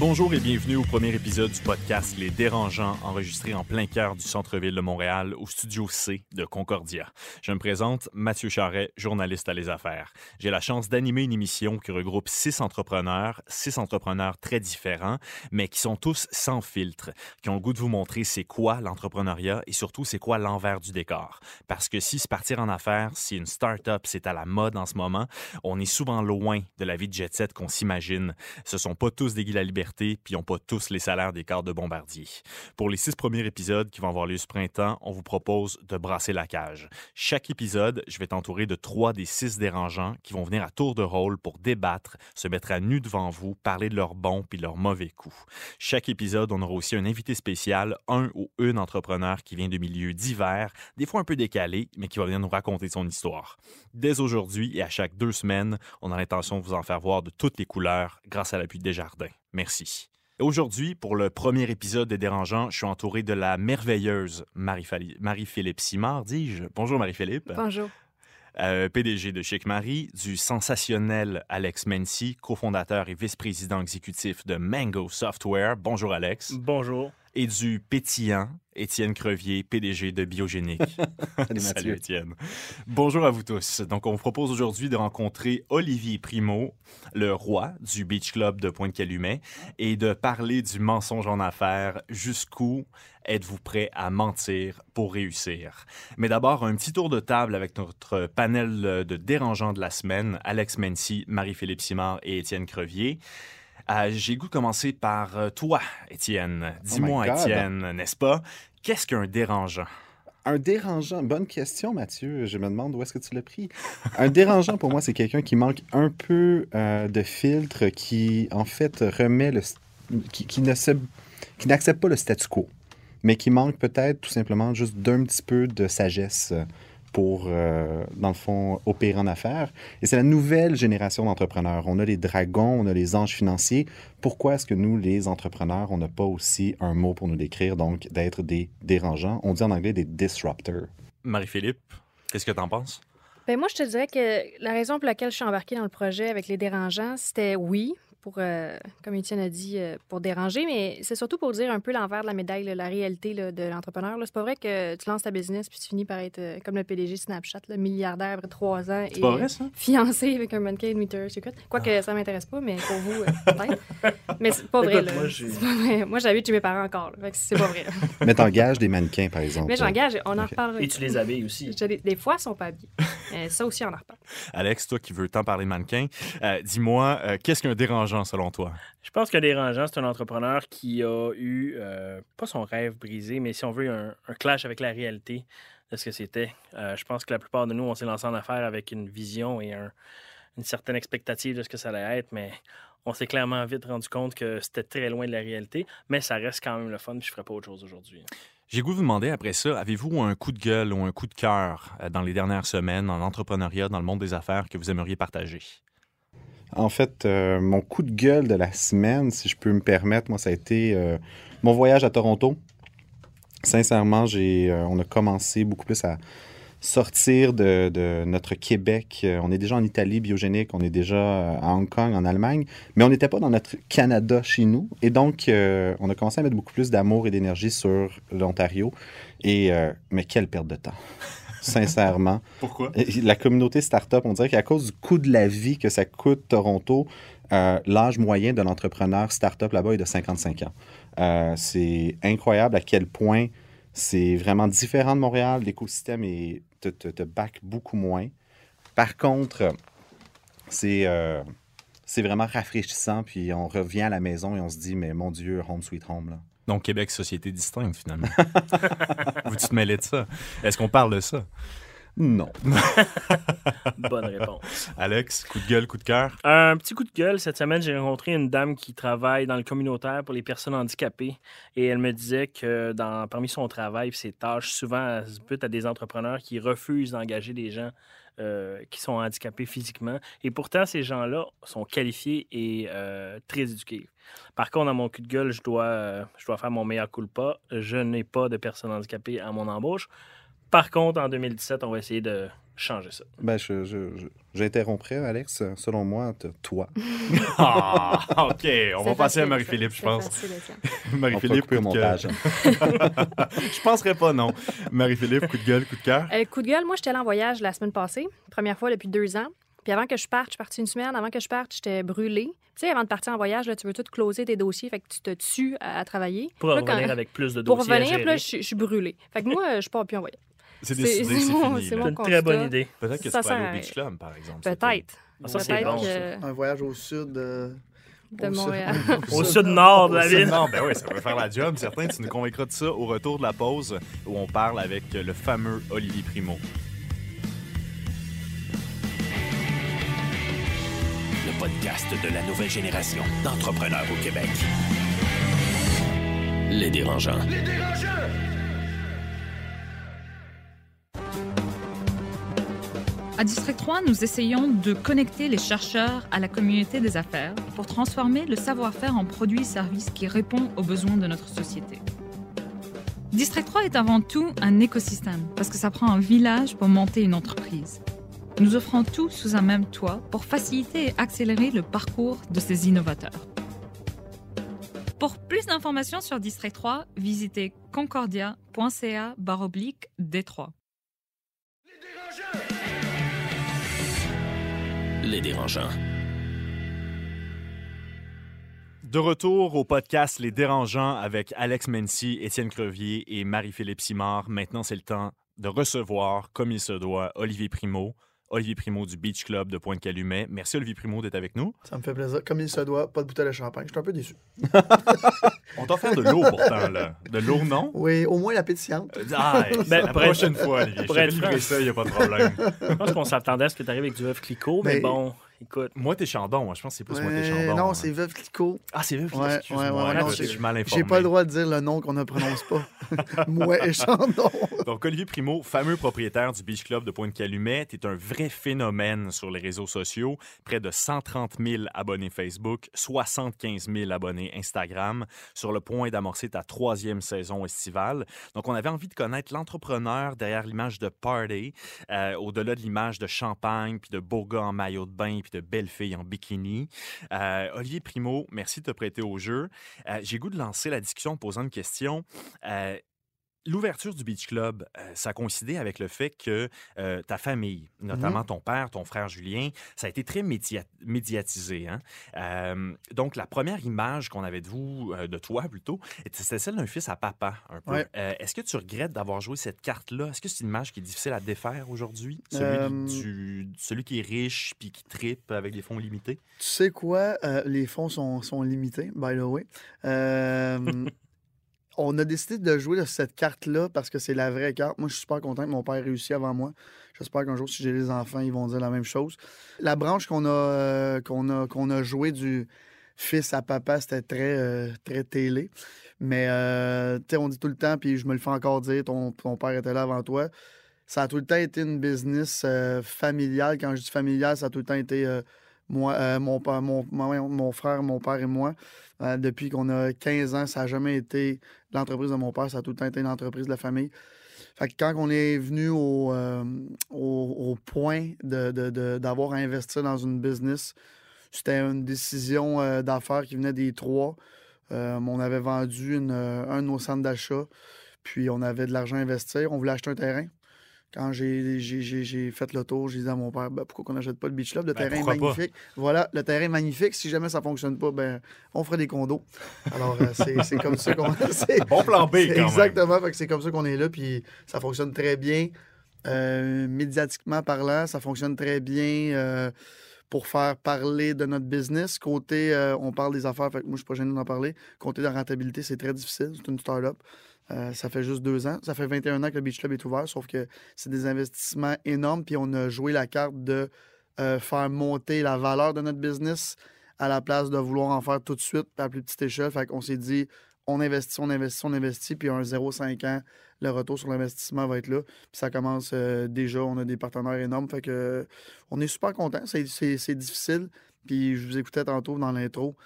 Bonjour et bienvenue au premier épisode du podcast Les Dérangeants, enregistré en plein cœur du centre-ville de Montréal, au studio C de Concordia. Je me présente Mathieu Charret, journaliste à Les Affaires. J'ai la chance d'animer une émission qui regroupe six entrepreneurs, six entrepreneurs très différents, mais qui sont tous sans filtre, qui ont le goût de vous montrer c'est quoi l'entrepreneuriat et surtout c'est quoi l'envers du décor. Parce que si se partir en affaires, si une start-up c'est à la mode en ce moment, on est souvent loin de la vie de jet-set qu'on s'imagine. Ce sont pas tous des la liberté puis n'ont pas tous les salaires des cadres de bombardier. Pour les six premiers épisodes qui vont avoir lieu ce printemps, on vous propose de brasser la cage. Chaque épisode, je vais t'entourer de trois des six dérangeants qui vont venir à tour de rôle pour débattre, se mettre à nu devant vous, parler de leurs bons puis leurs mauvais coups. Chaque épisode, on aura aussi un invité spécial, un ou une entrepreneur qui vient de milieux divers, des fois un peu décalés, mais qui va venir nous raconter son histoire. Dès aujourd'hui et à chaque deux semaines, on a l'intention de vous en faire voir de toutes les couleurs grâce à l'appui des jardins. Merci. Aujourd'hui, pour le premier épisode des Dérangeants, je suis entouré de la merveilleuse Marie-Philippe Simard, dis-je. Bonjour Marie-Philippe. Bonjour. Euh, PDG de Chic Marie, du sensationnel Alex Mency, cofondateur et vice-président exécutif de Mango Software. Bonjour Alex. Bonjour. Et du pétillant Étienne Crevier, PDG de Biogénique. Salut, Étienne. Bonjour à vous tous. Donc, on vous propose aujourd'hui de rencontrer Olivier Primo, le roi du Beach Club de Pointe-Calumet, et de parler du mensonge en affaires. Jusqu'où êtes-vous prêt à mentir pour réussir? Mais d'abord, un petit tour de table avec notre panel de dérangeants de la semaine, Alex Mency, Marie-Philippe Simard et Étienne Crevier. Euh, j'ai goût de commencer par euh, toi, Étienne. Oh Dis-moi, Étienne, n'est-ce pas? Qu'est-ce qu'un dérangeant? Un dérangeant, bonne question, Mathieu. Je me demande où est-ce que tu l'as pris. Un dérangeant, pour moi, c'est quelqu'un qui manque un peu euh, de filtre, qui, en fait, remet le. qui, qui ne se, qui n'accepte pas le statu quo, mais qui manque peut-être tout simplement juste d'un petit peu de sagesse pour, euh, dans le fond, opérer en affaires. Et c'est la nouvelle génération d'entrepreneurs. On a les dragons, on a les anges financiers. Pourquoi est-ce que nous, les entrepreneurs, on n'a pas aussi un mot pour nous décrire, donc d'être des dérangeants? On dit en anglais des disruptors. Marie-Philippe, qu'est-ce que tu en penses? Ben moi, je te dirais que la raison pour laquelle je suis embarquée dans le projet avec les dérangeants, c'était oui, pour, euh, comme Étienne a dit, euh, pour déranger, mais c'est surtout pour dire un peu l'envers de la médaille, la réalité de l'entrepreneur. C'est pas vrai que tu lances ta business puis tu finis par être euh, comme le PDG Snapchat, le milliardaire après trois ans et vrai, ça? fiancé avec un mannequin de meter Quoique ah. ça m'intéresse pas, mais pour vous, peut-être. mais c'est pas vrai. Moi, moi j'habite chez mes parents encore. C'est pas vrai. mais t'engages des mannequins, par exemple. Mais j'engage, on en reparle. Et tu les habilles aussi. Des, fois, ils sont pas habillés. ça aussi, on en reparle. Alex, toi qui veux tant parler de mannequins, dis-moi, qu'est-ce qu'un dérangeant selon toi? Je pense que Dérangeant, c'est un entrepreneur qui a eu, euh, pas son rêve brisé, mais si on veut, un, clash avec la réalité de ce que c'était. Euh, je pense que la plupart de nous, on s'est lancé en affaires avec une vision et une certaine expectative de ce que ça allait être, mais on s'est clairement vite rendu compte que c'était très loin de la réalité, mais ça reste quand même le fun, puis je ne ferai pas autre chose aujourd'hui. J'ai goût de vous demander après ça, avez-vous un coup de gueule ou un coup de cœur euh, dans les dernières semaines en entrepreneuriat, dans le monde des affaires que vous aimeriez partager? En fait, euh, mon coup de gueule de la semaine, si je peux me permettre, moi, ça a été euh, mon voyage à Toronto. Sincèrement, euh, on a commencé beaucoup plus à sortir de, notre Québec. On est déjà en Italie biogénique, on est déjà à Hong Kong, en Allemagne, mais on n'était pas dans notre Canada chez nous. Et donc, on a commencé à mettre beaucoup plus d'amour et d'énergie sur l'Ontario. Et, mais quelle perte de temps! Sincèrement. Pourquoi? La communauté startup, on dirait qu'à cause du coût de la vie que ça coûte Toronto, euh, l'âge moyen de l'entrepreneur startup là-bas est de 55 ans. Euh, c'est incroyable à quel point c'est vraiment différent de Montréal. L'écosystème te, te, te back beaucoup moins. Par contre, c'est euh, c'est vraiment rafraîchissant. Puis on revient à la maison et on se dit, mais mon Dieu, home sweet home. Là. Donc, Québec, société distincte, finalement. Vous tu te mêlez de ça. Est-ce qu'on parle de ça? Non. Bonne réponse. Alex, coup de gueule, coup de cœur? Un petit coup de gueule. Cette semaine, j'ai rencontré une dame qui travaille dans le communautaire pour les personnes handicapées. Et elle me disait que dans, parmi son travail et ses tâches, souvent, elle se bute à des entrepreneurs qui refusent d'engager des gens euh, qui sont handicapés physiquement. Et pourtant, ces gens-là sont qualifiés et euh, très éduqués. Par contre, dans mon coup de gueule, je dois, euh, je dois faire mon meilleur coup de pas. Je n'ai pas de personnes handicapées à mon embauche. Par contre, en 2017, on va essayer de changer ça. Ben, je, je, je- j'interromprais, Alex. Selon moi, toi. Ah, OK. On va passer à Marie-Philippe, je pense. Marie-Philippe, coup de cœur. montage. je penserais pas, non. Marie-Philippe, coup de gueule, coup de cœur? Euh, coup de gueule, moi, j'étais allée en voyage la semaine passée, première fois depuis deux ans. Puis avant que je parte, je suis partie une semaine. Avant que je parte, j'étais brûlée. Tu sais, avant de partir en voyage, là, tu veux tout closer tes dossiers, fait que tu te tues à, à travailler. Pour Là, quand- revenir avec plus de Pour dossiers à revenir, puis là, je, suis- je suis brûlée. Fait que moi, je pars plus en voyage. C'est décidé, c'est c'est mon- fini. c'est là. mon C'est une très bonne idée. Peut-être que Ça tu peux aller au Beach Club, par exemple. Peut-être. Ah, ça, c'est bon, Un voyage au sud euh, de Montréal. Au sud-nord de la Au ville. sud-nord, ben oui, ça va faire la job, certain. Tu nous convaincras de ça au retour de la pause où on parle avec le fameux Olivier Primo. Le podcast de la nouvelle génération d'entrepreneurs au Québec. Les dérangeants. À District 3, nous essayons de connecter les chercheurs à la communauté des affaires pour transformer le savoir-faire en produits et services qui répondent aux besoins de notre société. District 3 est avant tout un écosystème parce que ça prend un village pour monter une entreprise. Nous offrons tout sous un même toit pour faciliter et accélérer le parcours de ces innovateurs. Pour plus d'informations sur District 3, visitez concordia.ca D3. Les dérangeants. De retour au podcast Les Dérangeants avec Alex Mency, Étienne Crevier et Marie-Philippe Simard. Maintenant, c'est le temps de recevoir, comme il se doit, Olivier Primo. Olivier Primo du Beach Club de Pointe-Calumet. Merci, Olivier Primo, d'être avec nous. Ça me fait plaisir. Comme il se doit, pas de bouteille de champagne. Je suis un peu déçu. On t'offre de l'eau pourtant, là. De l'eau, non? Oui, au moins la pétillante. Euh, Ah, Ben, la prochaine fois, Olivier. pour je être ça, il n'y a pas de problème. Je pense qu'on s'attendait à ce que tu arrives avec du œuf Clicquot, mais Mais- bon, écoute. moi, t'es Chandon. hein. Je pense que c'est plus moi, t'es Chandon. non, hein. c'est Veuve Clicquot. Ah, c'est Ouais, excuse-moi. ouais, ouais, ouais, non, je suis mal informé. J'ai pas le droit de dire le nom qu'on ne prononce pas. Moi et Chandon. Donc, Olivier Primo, fameux propriétaire du Beach Club de Pointe-Calumet, est un vrai phénomène sur les réseaux sociaux. Près de 130 000 abonnés Facebook, 75 000 abonnés Instagram, sur le point d'amorcer ta troisième saison estivale. Donc, on avait envie de connaître l'entrepreneur derrière l'image de party, euh, au-delà de l'image de champagne, puis de beaux gars en maillot de bain, puis de belles filles en bikini. Euh, Olivier Primo, merci de te prêter au jeu. Euh, J'ai goût de lancer la discussion en posant une question. L'ouverture du Beach Club, euh, ça a coïncidé avec le fait que euh, ta famille, notamment ton père, ton frère Julien, ça a été très média- médiatisé. hein. Euh, donc, la première image qu'on avait de vous, de toi plutôt, c'était celle d'un fils à papa, un peu. Ouais. Est-ce que tu regrettes d'avoir joué cette carte-là? Est-ce que c'est une image qui est difficile à défaire aujourd'hui? Celui, du- celui qui est riche puis qui tripe avec des fonds limités? Tu sais quoi? Les fonds sont, sont limités, by the way. On a décidé de jouer de cette carte-là parce que c'est la vraie carte. Moi, je suis super content que mon père ait réussi avant moi. J'espère qu'un jour, si j'ai des enfants, ils vont dire la même chose. La branche qu'on a, euh, qu'on a, qu'on a joué du fils à papa, c'était très, euh, très télé. Mais, euh, tu sais, on dit tout le temps, puis je me le fais encore dire, ton, ton père était là avant toi. Ça a tout le temps été une business euh, familiale. Quand je dis familiale, ça a tout le temps été moi, euh, mon, mon, mon, mon frère, mon père et moi. Euh, depuis qu'on a 15 ans, ça n'a jamais été l'entreprise de mon père, ça a tout le temps été l'entreprise de la famille. Fait que quand on est venu au, euh, au, point de- de- d'avoir à investir dans une business, c'était une décision d'affaires qui venait des trois. On avait vendu un de nos centres d'achat, puis on avait de l'argent à investir. On voulait acheter un terrain. Quand j'ai fait le tour, j'ai dit à mon père, Ben, pourquoi qu'on n'achète pas le Beach Club? Le Ben, terrain est pas? magnifique. Voilà, le terrain est magnifique. Si jamais ça ne fonctionne pas, ben, on ferait des condos. Alors, euh, c'est comme ça qu'on... Bon plan B, quand. Exactement, c'est comme ça qu'on est là, puis ça fonctionne très bien. Euh, médiatiquement parlant, ça fonctionne très bien euh, pour faire parler de notre business. Côté, euh, on parle des affaires, fait que moi, je suis pas gêné d'en parler. Côté de la rentabilité, c'est très difficile. C'est une start-up. Euh, ça fait juste deux ans. Ça fait 21 ans que le Beach Club est ouvert, sauf que c'est des investissements énormes. Puis on a joué la carte de euh, faire monter la valeur de notre business à la place de vouloir en faire tout de suite à plus petite échelle. Fait qu'on s'est dit, on investit, on investit, on investit, puis un 0,5 ans, le retour sur l'investissement va être là. Puis ça commence euh, déjà, on a des partenaires énormes. Fait que on est super contents. C'est, difficile. Puis je vous écoutais tantôt dans l'intro.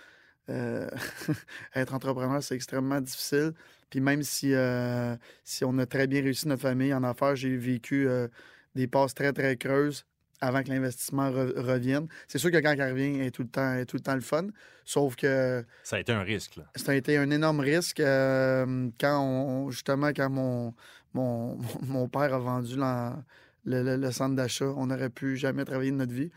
Euh, être entrepreneur, c'est extrêmement difficile. Puis même si, euh, si on a très bien réussi notre famille en affaires, j'ai vécu euh, des passes très, très creuses avant que l'investissement re- revienne. C'est sûr que quand il revient, il est tout le temps, est tout le temps le fun. Sauf que Ça a été un risque. Là. ça a été un énorme risque quand on, justement quand mon, mon, mon père a vendu la- le, le- le centre d'achat. On n'aurait pu jamais travailler de notre vie.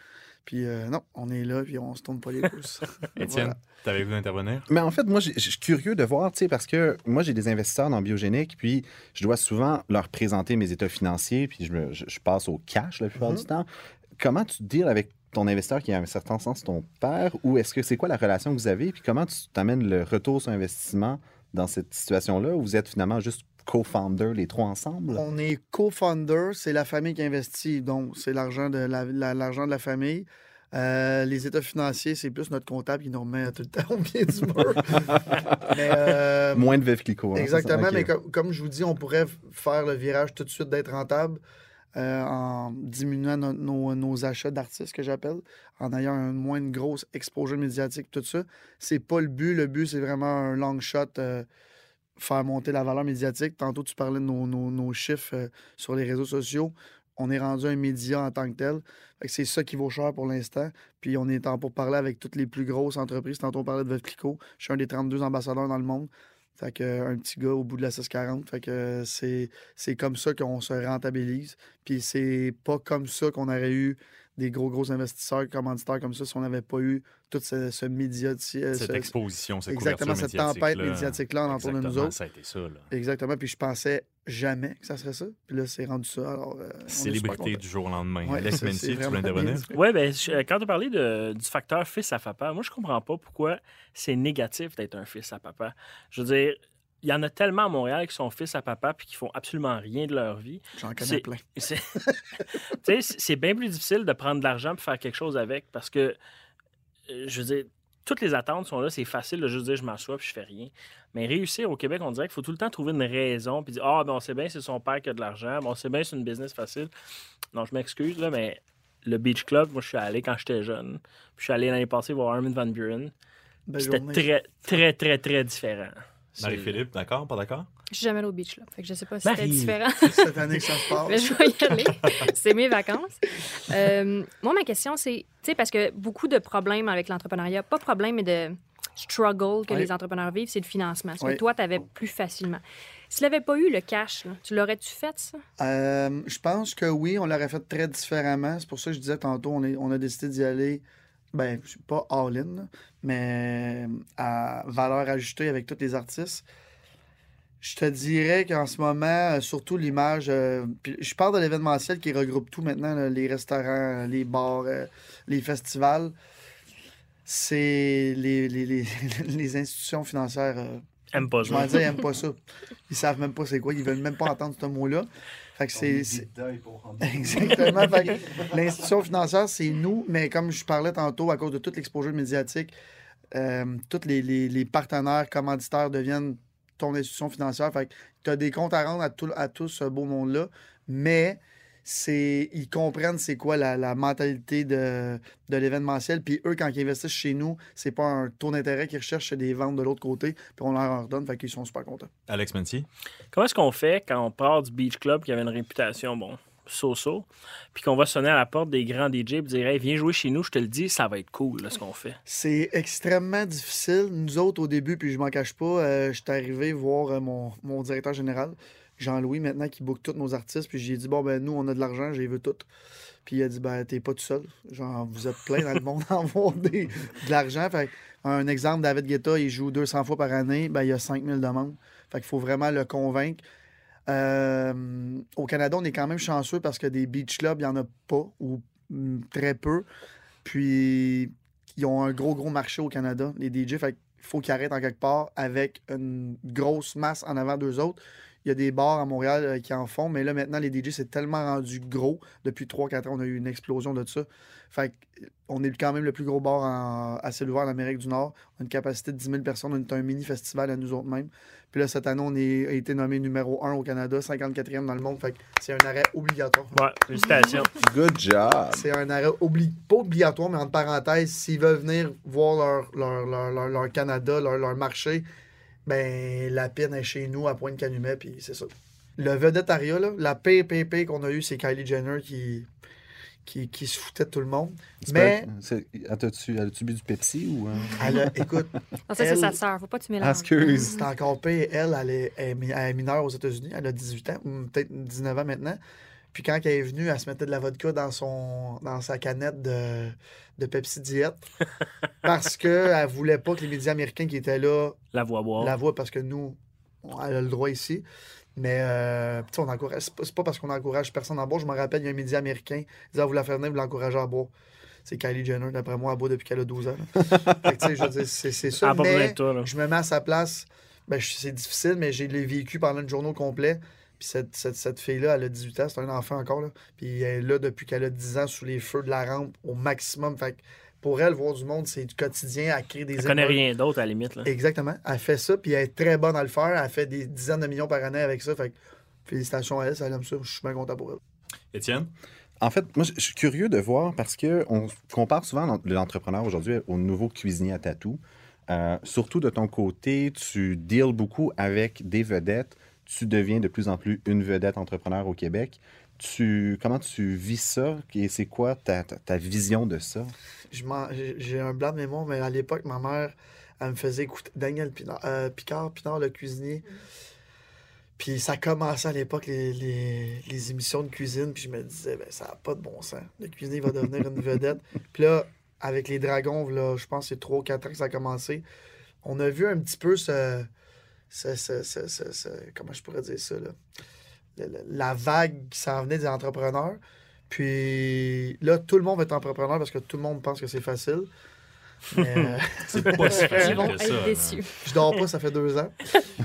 Puis euh, non, on est là, puis on se tourne pas les pouces. Étienne, Voilà. t'avais voulu intervenir? Mais en fait, moi, je suis curieux de voir, tu sais, parce que moi, j'ai des investisseurs dans Biogénique, puis je dois souvent leur présenter mes états financiers, puis je, me- je- je passe au cash la plupart du temps. Comment tu deals avec ton investisseur qui, a un certain sens, ton père, ou est-ce que c'est quoi la relation que vous avez, puis comment tu t'amènes le retour sur investissement dans cette situation-là, où vous êtes finalement juste co-founder les trois ensemble? On est co-founder, c'est la famille qui investit, donc c'est l'argent de la, la- l'argent de la famille. Euh, les états financiers, c'est plus notre comptable qui nous remet tout le temps au pied du mur. Mais, euh, Moins de Veuve Clicquot. hein? Exactement, mais comme, comme je vous dis, on pourrait faire le virage tout de suite d'être rentable euh, en diminuant no- nos, nos achats d'artistes, que j'appelle, en ayant un moins une grosse exposure médiatique, tout ça. C'est pas le but. Le but, c'est vraiment un long shot, faire monter la valeur médiatique. Tantôt, tu parlais de nos, nos- chiffres euh, sur les réseaux sociaux. On est rendu un média en tant que tel. C'est ça qui vaut cher pour l'instant. Puis on est en pour parler avec toutes les plus grosses entreprises. Tantôt, on parlait de Veuve. Je suis un des 32 ambassadeurs dans le monde. Fait que, euh, un petit gars au bout de la 640. Fait que euh, c'est, c'est comme ça qu'on se rentabilise. Puis c'est pas comme ça qu'on aurait eu des gros, gros investisseurs, commanditaires comme ça si on n'avait pas eu tout ce, ce média. euh, Cette ce- exposition, cette exactement, cette tempête médiatique-là. en entour de nous Exactement, autres. ça a été ça. là. Exactement. Puis je pensais jamais que ça serait ça. Puis là, c'est rendu ça. Alors, euh, Célébrité du jour au lendemain. Ouais, Alex tu voulais intervenir? bien. Oui, ben, je- quand tu as parlé de- du facteur fils à papa, moi, je comprends pas pourquoi c'est négatif d'être un fils à papa. Je veux dire, il y en a tellement à Montréal qui sont fils à papa puis qui font absolument rien de leur vie. J'en connais plein. C'est Tu sais, c'est bien plus difficile de prendre de l'argent pour faire quelque chose avec parce que, euh, je veux dire, toutes les attentes sont là, c'est facile de juste dire je m'assois puis je fais rien. Mais réussir au Québec, on dirait qu'il faut tout le temps trouver une raison puis dire Ah, ben on sait bien, c'est son père qui a de l'argent, ben, on sait bien, c'est une business facile. Non, je m'excuse, là, mais le Beach Club, moi, je suis allé quand j'étais jeune. Puis je suis allé l'année passée voir Armin Van Buren. C'était très, très, très, très différent. Marie-Philippe, d'accord? Pas d'accord? Je suis jamais allée au beach, là. Fait que je sais pas si c'était différent. Cette année que ça se passe. Mais je vais y aller. C'est mes vacances. Euh, moi, ma question, c'est, tu sais, parce que beaucoup de problèmes avec l'entrepreneuriat, pas problème, mais de struggle que Oui. les entrepreneurs vivent, c'est le financement. Ce que toi, tu avais plus facilement. S'il n'avait pas eu le cash, là, tu l'aurais-tu fait, ça? Euh, je pense que oui, on l'aurait fait très différemment. C'est pour ça que je disais tantôt, on, est- on a décidé d'y aller, ben, je suis pas all-in, mais à valeur ajoutée avec tous les artistes. Je te dirais qu'en ce moment, euh, surtout l'image, euh, je parle de l'événementiel qui regroupe tout maintenant, là, les restaurants, les bars, euh, les festivals. C'est les, les, les, les institutions financières. euh, Aime pas je ça. m'en dis, ils n'aiment pas ça. Ils savent même pas c'est quoi. Ils veulent même pas entendre ce mot-là. Fait que c'est. c'est- Exactement. L'institution financière, c'est nous, mais comme je parlais tantôt, à cause de toute l'exposure médiatique, euh, tous les, les- les partenaires commanditaires deviennent ton institution financière. Fait que tu as des comptes à rendre à tout, à tout ce beau monde-là, mais c'est ils comprennent c'est quoi la, la mentalité de, de l'événementiel. Puis eux, quand ils investissent chez nous, c'est pas un taux d'intérêt qu'ils recherchent, c'est des ventes de l'autre côté, puis on leur en redonne, fait qu'ils sont super contents. Alex Menti? Comment est-ce qu'on fait quand on part du Beach Club qui avait une réputation, bon, so-so, puis qu'on va sonner à la porte des grands DJ et dire Hey, viens jouer chez nous, je te le dis, ça va être cool, là, ce qu'on fait. C'est extrêmement difficile. Nous autres, au début, puis je m'en cache pas, euh, j'étais arrivé voir euh, mon, mon directeur général, Jean-Louis, maintenant, qui book tous nos artistes. Puis j'ai dit, bon, ben nous, on a de l'argent, j'ai vu tout. Puis il a dit, ben, t'es pas tout seul. Genre, vous êtes plein dans le monde à avoir de l'argent. Fait un exemple, David Guetta, il joue 200 fois par année, ben, il y a 5000 demandes. Fait qu'il faut vraiment le convaincre. Euh, au Canada, on est quand même chanceux parce que des beach clubs, il n'y en a pas ou mm, très peu. Puis, ils ont un gros, gros marché au Canada, les DJ. Fait que il faut qu'ils arrêtent en quelque part avec une grosse masse en avant d'eux autres. Il y a des bars à Montréal euh, qui en font, mais là, maintenant, les DJ, c'est tellement rendu gros. Depuis 3-4 ans, on a eu une explosion de ça. Fait que, on est quand même le plus gros bar en- à ciel ouvert en Amérique du Nord. On a une capacité de 10 000 personnes. On est un mini-festival à nous autres mêmes. Puis là, cette année, on est, a été nommé numéro 1 au Canada, 54e dans le monde. Fait que c'est un arrêt obligatoire. Ouais, félicitations. Good job. C'est un arrêt obli pas obligatoire, mais entre parenthèses, s'ils veulent venir voir leur, leur, leur, leur- leur Canada, leur, leur marché, ben la pine est chez nous à Pointe-Calumet, puis c'est ça. Le vedettariat, là, la pire qu'on a eu, c'est Kylie Jenner qui, qui, qui se foutait de tout le monde. Tu Mais c'est- As-tu as-tu bu du Pepsi ou. euh? elle a, écoute, Non, ça, c'est Elle- sa sœur. Faut pas que tu mélanges. excuse. c'est encore pire. Elle, elle est, elle est mi- elle est mineure aux États-Unis. Elle a 18 ans, ou peut-être 19 ans maintenant. Puis quand elle est venue, elle se mettait de la vodka dans, son, dans sa canette de, de Pepsi Diet. parce qu'elle voulait pas que les médias américains qui étaient là La voix boire. la voient, parce que nous, on- elle a le droit ici. Mais euh, tu sais, on encourage. C'est pas, parce qu'on encourage personne à boire. Je me rappelle, il y a un média américain qui disait vous la faire venir, vous l'encouragez à boire. C'est Kylie Jenner, d'après moi, à boire depuis qu'elle a 12 ans. c'est ça. mais toi, je me mets à sa place. Ben, c'est difficile, mais j'ai vécu pendant une journée au complet. Puis cette, cette, cette fille-là, elle a 18 ans, c'est un enfant encore. Là. Puis elle est là depuis qu'elle a 10 ans sous les feux de la rampe au maximum. Fait que pour elle, voir du monde, c'est du quotidien. Elle crée des Elle connaît rien d'autre, à la limite. Là. Exactement. Elle fait ça, puis elle est très bonne à le faire. Elle fait des dizaines de millions par année avec ça. Fait que félicitations à elle, ça aime ça. Je suis bien content pour elle. Étienne? En fait, moi, je suis curieux de voir parce qu'on compare souvent l'en- l'entrepreneur aujourd'hui au nouveau cuisinier à tatou. Euh, surtout de ton côté, tu deals beaucoup avec des vedettes. Tu deviens de plus en plus une vedette entrepreneur au Québec. Tu, comment tu vis ça? Et c'est quoi ta, ta- ta vision de ça? J'ai un blanc de mémoire, mais à l'époque, ma mère, elle me faisait écouter Daniel Pinard, euh, Picard, Pinard, le cuisinier. Puis ça commençait à l'époque, les, les- les émissions de cuisine. Puis je me disais, ben, ça n'a pas de bon sens. Le cuisinier va devenir une vedette. Puis là, avec les dragons, là, je pense que c'est 3 ou 4 ans que ça a commencé. On a vu un petit peu ce. Ce- ce- ce- ce- ce- comment je pourrais dire ça, là? La vague qui s'en venait des entrepreneurs. Puis là, tout le monde va être entrepreneur parce que tout le monde pense que c'est facile. Mais euh, C'est pas si Ils facile que ça. je dors pas, ça fait deux ans.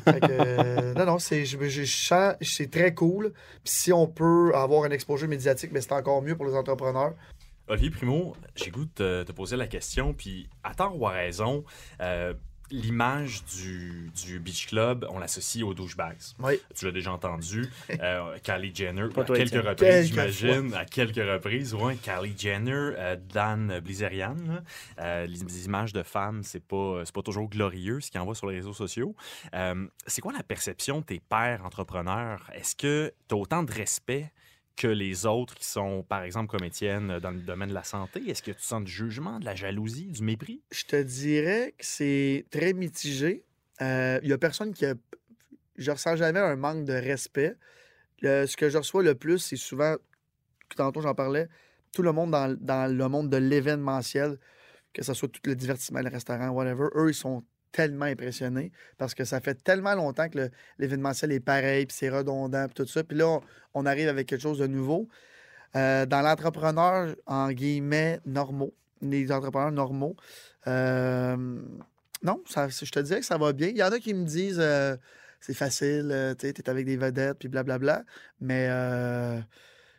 Fait que, euh, non, non, c'est, je, je c'est très cool. Puis si on peut avoir un exposure médiatique, mais c'est encore mieux pour les entrepreneurs. Olivier Primo, j'ai goût de te, te poser la question, puis à tort ou à raison, euh, l'image du, du Beach Club, on l'associe aux douchebags. Oui. Tu l'as déjà entendu. Euh, Kylie Jenner, à quelques reprises, j'imagine, à quelques reprises. Ouais, Kylie Jenner, euh, Dan Blizerian. là. Euh, les, images de femmes, c'est pas, c'est pas toujours glorieux ce qu'ils envoient sur les réseaux sociaux. Euh, c'est quoi la perception de tes pères entrepreneurs? Est-ce que tu as autant de respect que les autres qui sont, par exemple, comme Étienne, euh, dans le domaine de la santé? Est-ce que tu sens du jugement, de la jalousie, du mépris? Je te dirais que c'est très mitigé. Il y a personne qui a. Je ressens jamais un manque de respect. Le- ce que je reçois le plus, c'est souvent, tantôt j'en parlais, tout le monde dans, dans le monde de l'événementiel, que ce soit tout le divertissement, le restaurant, whatever, eux, ils sont tellement impressionnés parce que ça fait tellement longtemps que l'événementiel est pareil, puis c'est redondant, puis tout ça. Puis là, on, arrive avec quelque chose de nouveau. Euh, dans l'entrepreneur, en guillemets, normaux, les entrepreneurs normaux, euh, non, je te dirais que ça va bien. Il y en a qui me disent euh, c'est facile, tu es avec des vedettes, puis blablabla. Mais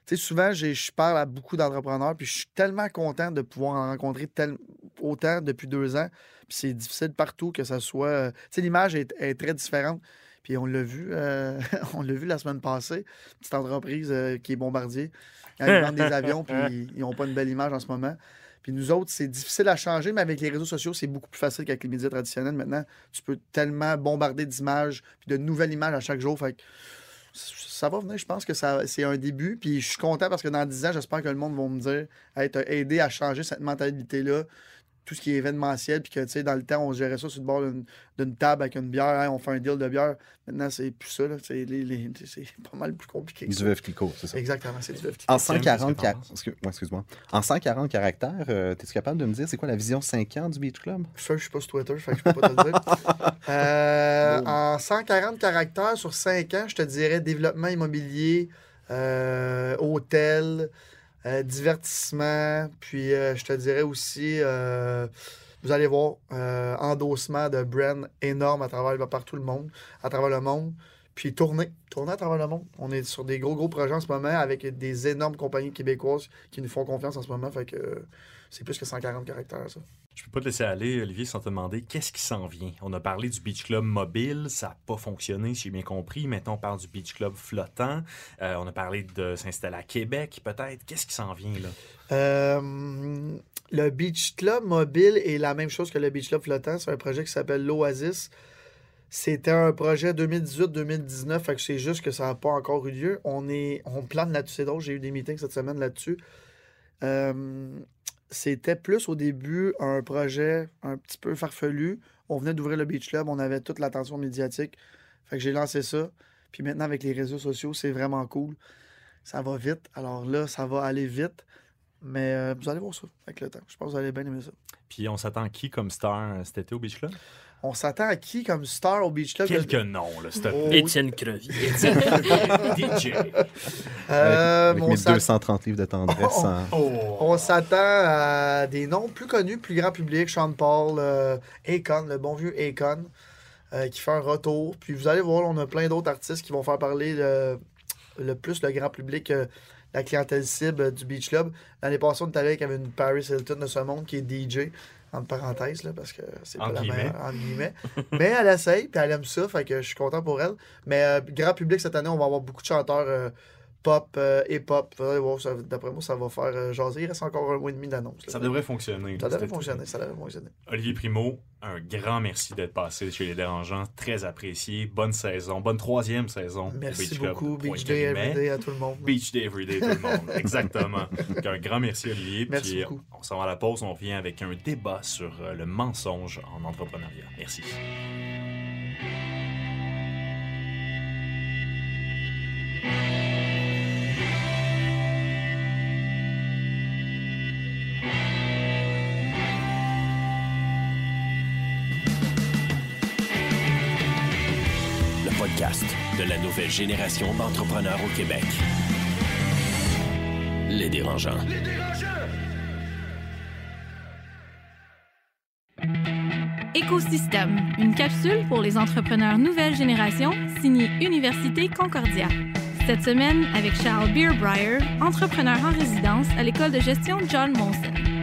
tu sais, souvent, je parle à beaucoup d'entrepreneurs, puis je suis tellement content de pouvoir en rencontrer tel- autant depuis deux ans. Puis c'est difficile partout que ça soit. euh, tu sais, l'image est, est très différente. Puis on l'a vu, euh, on l'a vu la semaine passée, petite entreprise euh, qui est bombardier. Ils vendent des avions, puis ils n'ont pas une belle image en ce moment. Puis nous autres, c'est difficile à changer, mais avec les réseaux sociaux, c'est beaucoup plus facile qu'avec les médias traditionnels. Maintenant, tu peux tellement bombarder d'images, puis de nouvelles images à chaque jour. Fait que ça va venir, je pense que c'est un début. Puis je suis content parce que dans 10 ans, j'espère que le monde va me dire hey, aidé à changer cette mentalité-là, tout ce qui est événementiel, puis que, tu sais, dans le temps, on gérait ça sur le bord d'une, table avec une bière, on fait un deal de bière. Maintenant, c'est plus ça, là. C'est, les- les- c'est pas mal plus compliqué. Du veuve Clicquot, c'est ça. Exactement, c'est du veuve En Étienne, 140 qu'est-ce que t'en car- excuse-moi. En 140 caractères, euh, es-tu capable de me dire c'est quoi la vision 5 ans du Beach Club? Ça, je suis pas sur Twitter, fait que je peux pas te le dire. Euh, en 140 caractères sur 5 ans, je te dirais développement immobilier, euh, hôtel, euh, divertissement, puis euh, je te dirais aussi euh, Vous allez voir, endossement de brand énorme à travers partout le monde, à travers le monde. Puis tourner, tourner à travers le monde. On est sur des gros, gros projets en ce moment avec des énormes compagnies québécoises qui nous font confiance en ce moment. Fait que c'est plus que 140 caractères, ça. Je peux pas te laisser aller, Olivier, sans te demander qu'est-ce qui s'en vient. On a parlé du Beach Club mobile, ça n'a pas fonctionné, si j'ai bien compris. Maintenant, on parle du Beach Club flottant. Euh, on a parlé de s'installer à Québec, peut-être. Qu'est-ce qui s'en vient, là? Euh, le Beach Club mobile est la même chose que le Beach Club flottant. C'est un projet qui s'appelle l'Oasis. C'était un projet 2018-2019, fait c'est juste que ça n'a pas encore eu lieu. On, est, on plane là-dessus, c'est drôle, j'ai eu des meetings cette semaine là-dessus. Euh, c'était plus au début un projet un petit peu farfelu. On venait d'ouvrir le Beach Club, on avait toute l'attention médiatique. Fait que j'ai lancé ça. Puis maintenant, avec les réseaux sociaux, c'est vraiment cool. Ça va vite. Alors là, ça va aller vite. Mais euh, vous allez voir ça avec le temps. Je pense que vous allez bien aimer ça. Puis on s'attend à qui comme star euh, cet été au Beach Club? On s'attend à qui comme star au Beach Club? Quelques noms, là, s'il te plaît. Étienne Crevier. DJ. Euh, avec on mes s'att- 230 livres de tendresse. en- Oh. On s'attend à des noms plus connus, plus grand public. Sean Paul, euh, Akon, le bon vieux Akon, euh, qui fait un retour. Puis vous allez voir, on a plein d'autres artistes qui vont faire parler le, le plus le grand public, euh, la clientèle cible du Beach Club. L'année passée, on allé avec une Paris Hilton de ce monde qui est DJ, entre parenthèses, là, parce que c'est pas la meilleure, entre guillemets. Mais elle essaye, puis elle aime ça, fait que je suis content pour elle. Mais euh, grand public, cette année, on va avoir beaucoup de chanteurs euh, pop, euh, hip-hop. D'après moi, ça va faire euh, jaser. Il reste encore un mois et demi d'annonce. Ça devrait fonctionner. Ça devrait fonctionner, ça devrait fonctionner. Olivier Primo, un grand merci d'être passé chez Les Dérangeants. Très apprécié. Bonne saison. Bonne troisième saison. Merci Beach beaucoup. Beach Day. Everyday à tout le monde. Beach Day Everyday, tout le monde. Exactement. Donc, un grand merci, Olivier. Merci Puis, beaucoup. On s'en va à la pause. On revient avec un débat sur euh, le mensonge en entrepreneuriat. Merci. Nouvelle génération d'entrepreneurs au Québec. Les dérangeants. Écosystème, une capsule pour les entrepreneurs nouvelle génération, signée Université Concordia. Cette semaine, avec Charles Beerbrier, entrepreneur en résidence à l'école de gestion John Molson.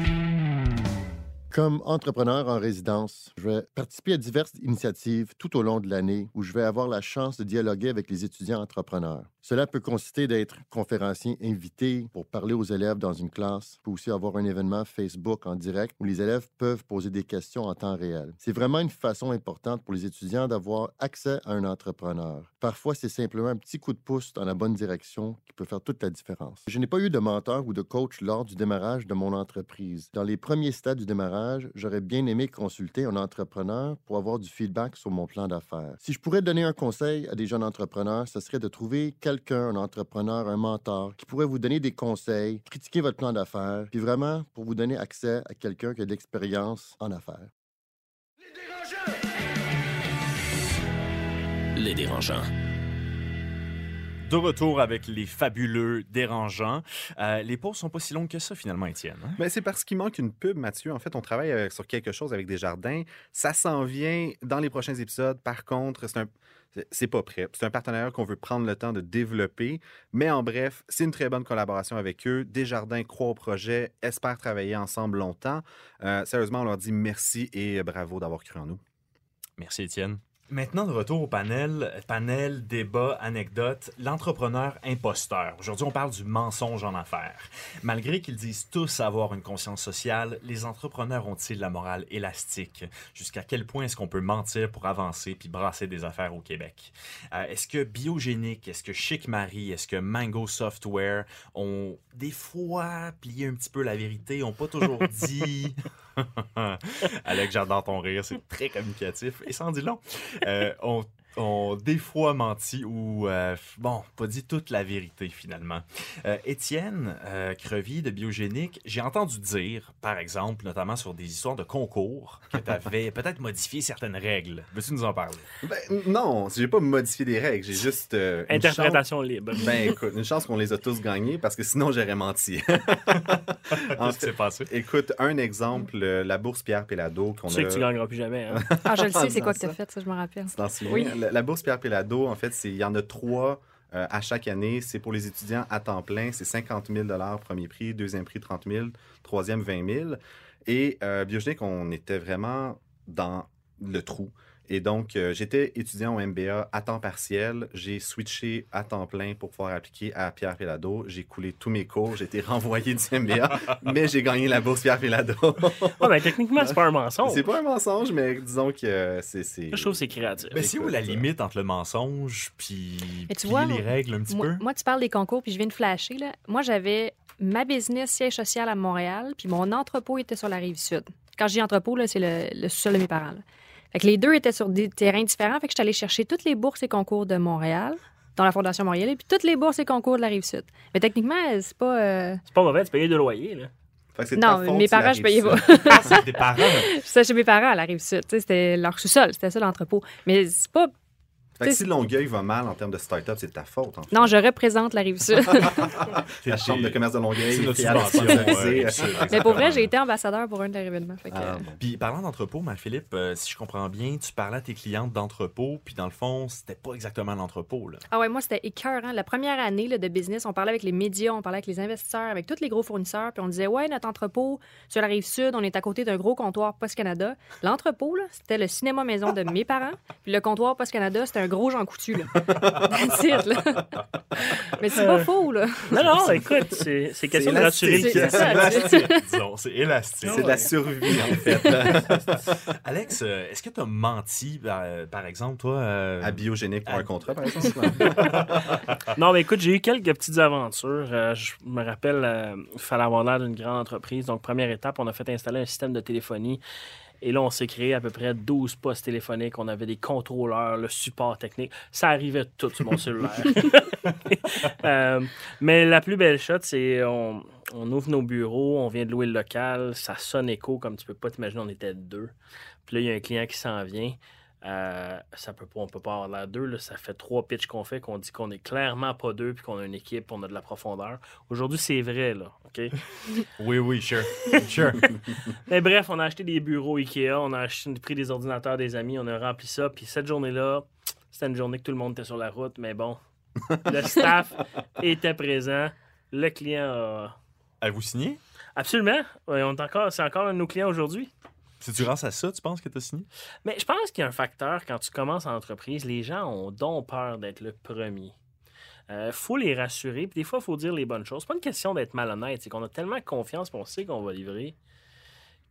Comme entrepreneur en résidence, je vais participer à diverses initiatives tout au long de l'année où je vais avoir la chance de dialoguer avec les étudiants entrepreneurs. Cela peut consister d'être conférencier invité pour parler aux élèves dans une classe, peut aussi avoir un événement Facebook en direct où les élèves peuvent poser des questions en temps réel. C'est vraiment une façon importante pour les étudiants d'avoir accès à un entrepreneur. Parfois, c'est simplement un petit coup de pouce dans la bonne direction qui peut faire toute la différence. Je n'ai pas eu de mentor ou de coach lors du démarrage de mon entreprise. Dans les premiers stades du démarrage, j'aurais bien aimé consulter un entrepreneur pour avoir du feedback sur mon plan d'affaires. Si je pourrais donner un conseil à des jeunes entrepreneurs, ce serait de trouver quelqu'un, un entrepreneur, un mentor, qui pourrait vous donner des conseils, critiquer votre plan d'affaires, puis vraiment pour vous donner accès à quelqu'un qui a de l'expérience en affaires. Les dérangeants. De retour avec les fabuleux dérangeants. Euh, les pauses sont pas si longues que ça, finalement, Étienne. hein? Ben, c'est parce qu'il manque une pub, Mathieu. En fait, on travaille euh, sur quelque chose avec des jardins. Ça s'en vient dans les prochains épisodes. Par contre, c'est un. c'est- pas prêt. C'est un partenariat qu'on veut prendre le temps de développer. Mais en bref, c'est une très bonne collaboration avec eux. Desjardins croient au projet, espèrent travailler ensemble longtemps. Euh, sérieusement, on leur dit merci et bravo d'avoir cru en nous. Merci, Étienne. Maintenant, de retour au panel. Panel, débat, anecdote. L'entrepreneur imposteur. Aujourd'hui, on parle du mensonge en affaires. Malgré qu'ils disent tous avoir une conscience sociale, les entrepreneurs ont-ils la morale élastique? Jusqu'à quel point est-ce qu'on peut mentir pour avancer puis brasser des affaires au Québec? Euh, est-ce que Biogénique, est-ce que Chic Marie, est-ce que Mango Software ont des fois plié un petit peu la vérité, ont pas toujours dit... Alex, j'adore ton rire, c'est très communicatif et sans dit long. Euh, ont ont des fois menti ou, euh, bon, pas dit toute la vérité finalement. Euh, Étienne euh, Crevy de Biogénique, j'ai entendu dire, par exemple, notamment sur des histoires de concours, que tu avais peut-être modifié certaines règles. Veux-tu nous en parler? Ben, non, j'ai pas modifié des règles, j'ai juste. euh, Interprétation libre. chance- Ben écoute, une chance qu'on les a tous gagnés parce que sinon j'aurais menti. En Qu'est-ce qui s'est passé? Écoute, un exemple, la bourse Pierre Pellado qu'on Tu sais a. que tu gagneras plus jamais. Hein? Ah, je le sais, c'est quoi que disant t'as fait, ça, je me rappelle. Tu t'en souviens? Oui. La, bourse Pierre Pellado, en fait, il y en a trois euh, à chaque année. C'est pour les étudiants à temps plein. C'est 50 000 premier prix, deuxième prix 30 000, troisième 20 000. Et euh, Biogénique, on était vraiment dans le trou. Et donc, euh, j'étais étudiant au MBA à temps partiel. J'ai switché à temps plein pour pouvoir appliquer à Pierre Pellado. J'ai coulé tous mes cours. J'ai été renvoyé du MBA, mais j'ai gagné la bourse Pierre Pellado. Ouais, ben, techniquement, c'est pas un mensonge. c'est pas un mensonge, mais disons que euh, c'est... c'est- Je trouve que c'est créatif. Ben, c'est où la euh, limite entre le mensonge puis Mais plier vois, les règles un petit Moi, peu? moi, tu parles des concours, puis je viens de flasher. Là. Moi, j'avais ma business siège social à Montréal, puis mon entrepôt était sur la rive sud. Quand je dis entrepôt, là, c'est le, le sous-sol de mes parents. là. Fait que les deux étaient sur des terrains différents. Fait que je suis allée chercher toutes les bourses et concours de Montréal, dans la Fondation Montréal, et puis toutes les bourses et concours de la rive sud. Mais techniquement, c'est pas. euh, C'est pas mauvais de payer de loyer. Là. Fait que c'est de ta Non, faute mes parents, je payais pas. C'est des parents. C'était chez mes parents à la rive sud. Tu sais, C'était leur sous-sol, c'était ça l'entrepôt. Mais c'est pas. Fait que si Longueuil va mal en termes de start-up, c'est de ta faute. En fait. Non, je représente la rive sud. La Chambre de commerce de Longueuil. C'est notre ouais, Mais pour vrai, j'ai été ambassadeur pour un des événements. Fait que, Ah, bon. Puis parlant d'entrepôt, Marie-Philippe, euh, si je comprends bien, tu parlais à tes clientes d'entrepôt, puis dans le fond, c'était pas exactement l'entrepôt. là. Ah ouais, moi, c'était écœurant. La première année là, de business, on parlait avec les médias, on parlait avec les investisseurs, avec tous les gros fournisseurs, puis on disait, ouais, notre entrepôt sur la rive sud, on est à côté d'un gros comptoir Post Canada. L'entrepôt, là, c'était le cinéma maison de mes parents, puis le comptoir Post Canada, c'était un gros Jean Coutu. Là. That's it, là. Mais c'est pas faux, là. Non, non, écoute, c'est c'est question de rassurer le. C'est élastique, disons, c'est élastique. C'est de la survie, en fait. Alex, euh, est-ce que tu as menti, par, par exemple, toi? euh, à biogénique pour à- un contrat, par exemple. Non, mais écoute, j'ai eu quelques petites aventures. Euh, je me rappelle, euh, il fallait avoir l'air d'une grande entreprise. Donc, première étape, on a fait installer un système de téléphonie. Et là, on s'est créé à peu près 12 postes téléphoniques. On avait des contrôleurs, le support technique. Ça arrivait tout sur mon cellulaire. Euh, mais la plus belle shot, c'est on, on ouvre nos bureaux, on vient de louer le local, ça sonne écho comme tu peux pas t'imaginer, on était deux. Puis là, il y a un client qui s'en vient. Euh, ça peut pas, on peut pas avoir l'air deux. là. Ça fait trois pitches qu'on fait, qu'on dit qu'on est clairement pas deux, puis qu'on a une équipe, on a de la profondeur. Aujourd'hui, c'est vrai, là. OK? Oui, oui, sure. sure. Mais bref, on a acheté des bureaux Ikea, on a acheté, pris des ordinateurs des amis, on a rempli ça. Puis cette journée-là, c'était une journée que tout le monde était sur la route, mais bon, le staff était présent. Le client a. Avez-vous signé? Absolument. On est encore, c'est encore un de nos clients aujourd'hui. C'est grâce à ça, tu penses que tu as signé? Mais je pense qu'il y a un facteur, quand tu commences en entreprise, les gens ont donc peur d'être le premier. Il faut les rassurer, puis des fois, il faut dire les bonnes choses. C'est pas une question d'être malhonnête, c'est qu'on a tellement confiance, puis on sait qu'on va livrer,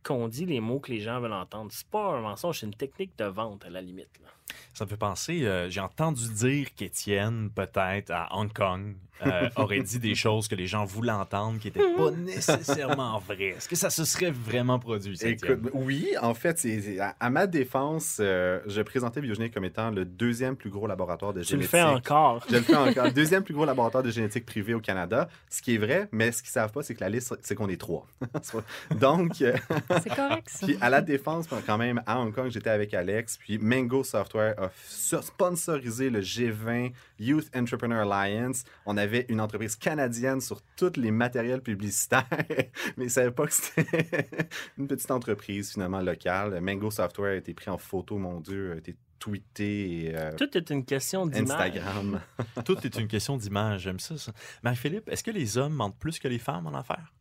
qu'on dit les mots que les gens veulent entendre. C'est pas un mensonge, c'est une technique de vente, à la limite. là. Ça me fait penser, euh, j'ai entendu dire qu'Étienne, peut-être à Hong Kong, euh, aurait dit des choses que les gens voulaient entendre qui n'étaient pas nécessairement vraies. Est-ce que ça se serait vraiment produit, ça, Écoute, Étienne? oui, en fait, c'est, c'est- à, à ma défense, euh, je présentais Biogénique comme étant le deuxième plus gros laboratoire de Tu le génétique. fais encore. Je le fais encore. Deuxième plus gros laboratoire de génétique privé au Canada. Ce qui est vrai, mais ce qu'ils savent pas, c'est que la liste, c'est qu'on est trois. Donc, euh, C'est correct, ça. puis à la défense, quand même, à Hong Kong, j'étais avec Alex. Puis Mango Software a so- sponsorisé le G20 Youth Entrepreneur Alliance. On avait une entreprise canadienne sur tous les matériels publicitaires, mais ils ne savaient pas que c'était une petite entreprise finalement locale. Mango Software a été pris en photo, mon Dieu, a été tweeté et euh, Tout est une question d'image. Instagram. Tout est une question d'image, j'aime ça, ça. Marie-Philippe, est-ce que les hommes mentent plus que les femmes en affaires?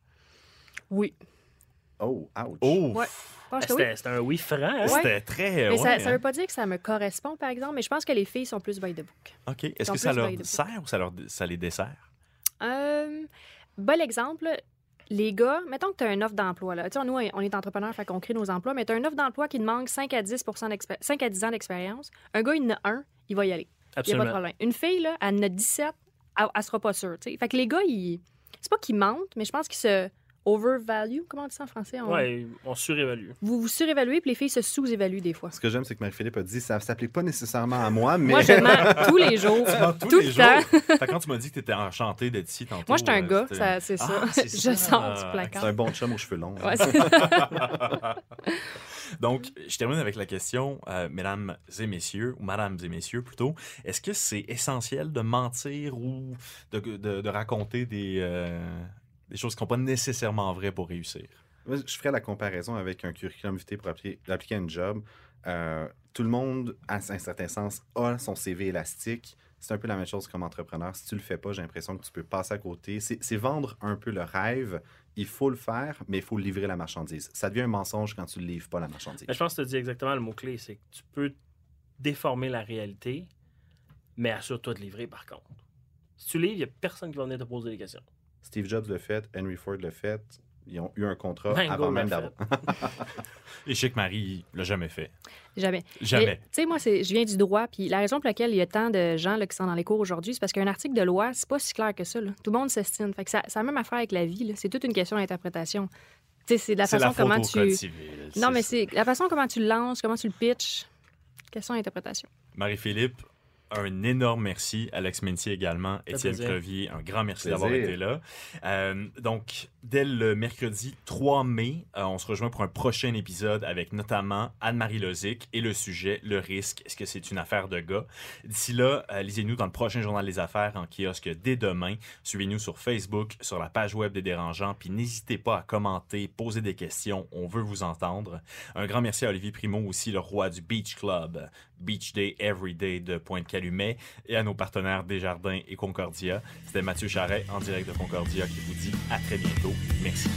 Oui. Oh, ouch. Oh! Ouais. Oui. C'était un oui franc. hein? Ouais. C'était très... Mais ça, ouais, ça hein? veut pas dire que ça me correspond, par exemple, mais je pense que les filles sont plus by the book. OK. Est-ce que ça leur sert ou ça, leur, ça les dessert? Euh, bon exemple, les gars, mettons que tu as une offre d'emploi. Là. Tu sais, nous, on est entrepreneurs, fait qu'on crée nos emplois, mais tu as une offre d'emploi qui demande 5 à 10, d'expé- 5 à 10 ans d'expérience. Un gars, il en a un, il va y aller. Il n'y a pas de Absolument. problème. Une fille, là, elle en a 17, elle, elle sera pas sûre. tu sais. Fait que les gars, ils... c'est pas qu'ils mentent, mais je pense qu'ils se. Overvalue. Comment on dit ça en français? On- Ouais, on surévalue. Vous vous surévaluez, puis les filles se sous-évaluent des fois. Ce que j'aime, c'est que Marie-Philippe a dit ça ne s'applique pas nécessairement à moi, mais. Moi, je mens tous les jours. tous tout les le jours. temps. Fait quand tu m'as dit que tu étais enchanté d'être ici tantôt. Moi, je suis un euh, gars, ça- c'est ça. Ah, c'est Je ça. sors du C'est placard. un bon chum aux cheveux longs. hein. Ouais, c'est- Donc, je termine avec la question, euh, mesdames et messieurs, ou madames et messieurs plutôt, est-ce que c'est essentiel de mentir ou de, de- de raconter des, euh, des choses qui ne sont pas nécessairement vraies pour réussir? Je ferais la comparaison avec un curriculum vitae pour appliquer, appliquer un job. Euh, tout le monde, à un certain sens, a son CV élastique. C'est un peu la même chose comme entrepreneur. Si tu le fais pas, j'ai l'impression que tu peux passer à côté. C'est vendre un peu le rêve. Il faut le faire, mais il faut livrer la marchandise. Ça devient un mensonge quand tu ne livres pas la marchandise. Mais je pense que tu as dit exactement le mot-clé, c'est que tu peux déformer la réalité, mais assure-toi de livrer par contre. Si tu livres, il n'y a personne qui va venir te poser des questions. Steve Jobs l'a fait, Henry Ford l'a fait. Ils ont eu un contrat Mango avant même d'avoir. Et Chic Marie l'a jamais fait. Jamais. Jamais. Mais, Tu sais, moi, c'est- je viens du droit, puis la raison pour laquelle il y a tant de gens là, qui sont dans les cours aujourd'hui, c'est parce qu'un article de loi, c'est pas si clair que ça. là. Tout le monde s'estime. Fait que ça, ça a même affaire avec la vie. C'est toute une question d'interprétation. Tu sais, c'est de la façon la faute comment au tu. code civil. Non, mais c'est la façon comment tu le lances, comment tu le pitches. Question d'interprétation. Marie-Philippe, un énorme merci. Alex Mentier également. Étienne. Crevier, un grand merci d'avoir été là. Euh, donc, dès le mercredi 3 mai, euh, on se rejoint pour un prochain épisode avec notamment Anne-Marie Lozic et le sujet Le risque. Est-ce que c'est une affaire de gars? D'ici là, euh, lisez-nous dans le prochain Journal des Affaires en kiosque dès demain. Suivez-nous sur Facebook, sur la page web des Dérangeants, puis n'hésitez pas à commenter, poser des questions. On veut vous entendre. Un grand merci à Olivier Primo, aussi le roi du Beach Club, Beach Day Every Day de Pointe-Calumet, et à nos partenaires Desjardins et Concordia. C'était Mathieu Charret en direct de Concordia qui vous dit à très bientôt. Merci.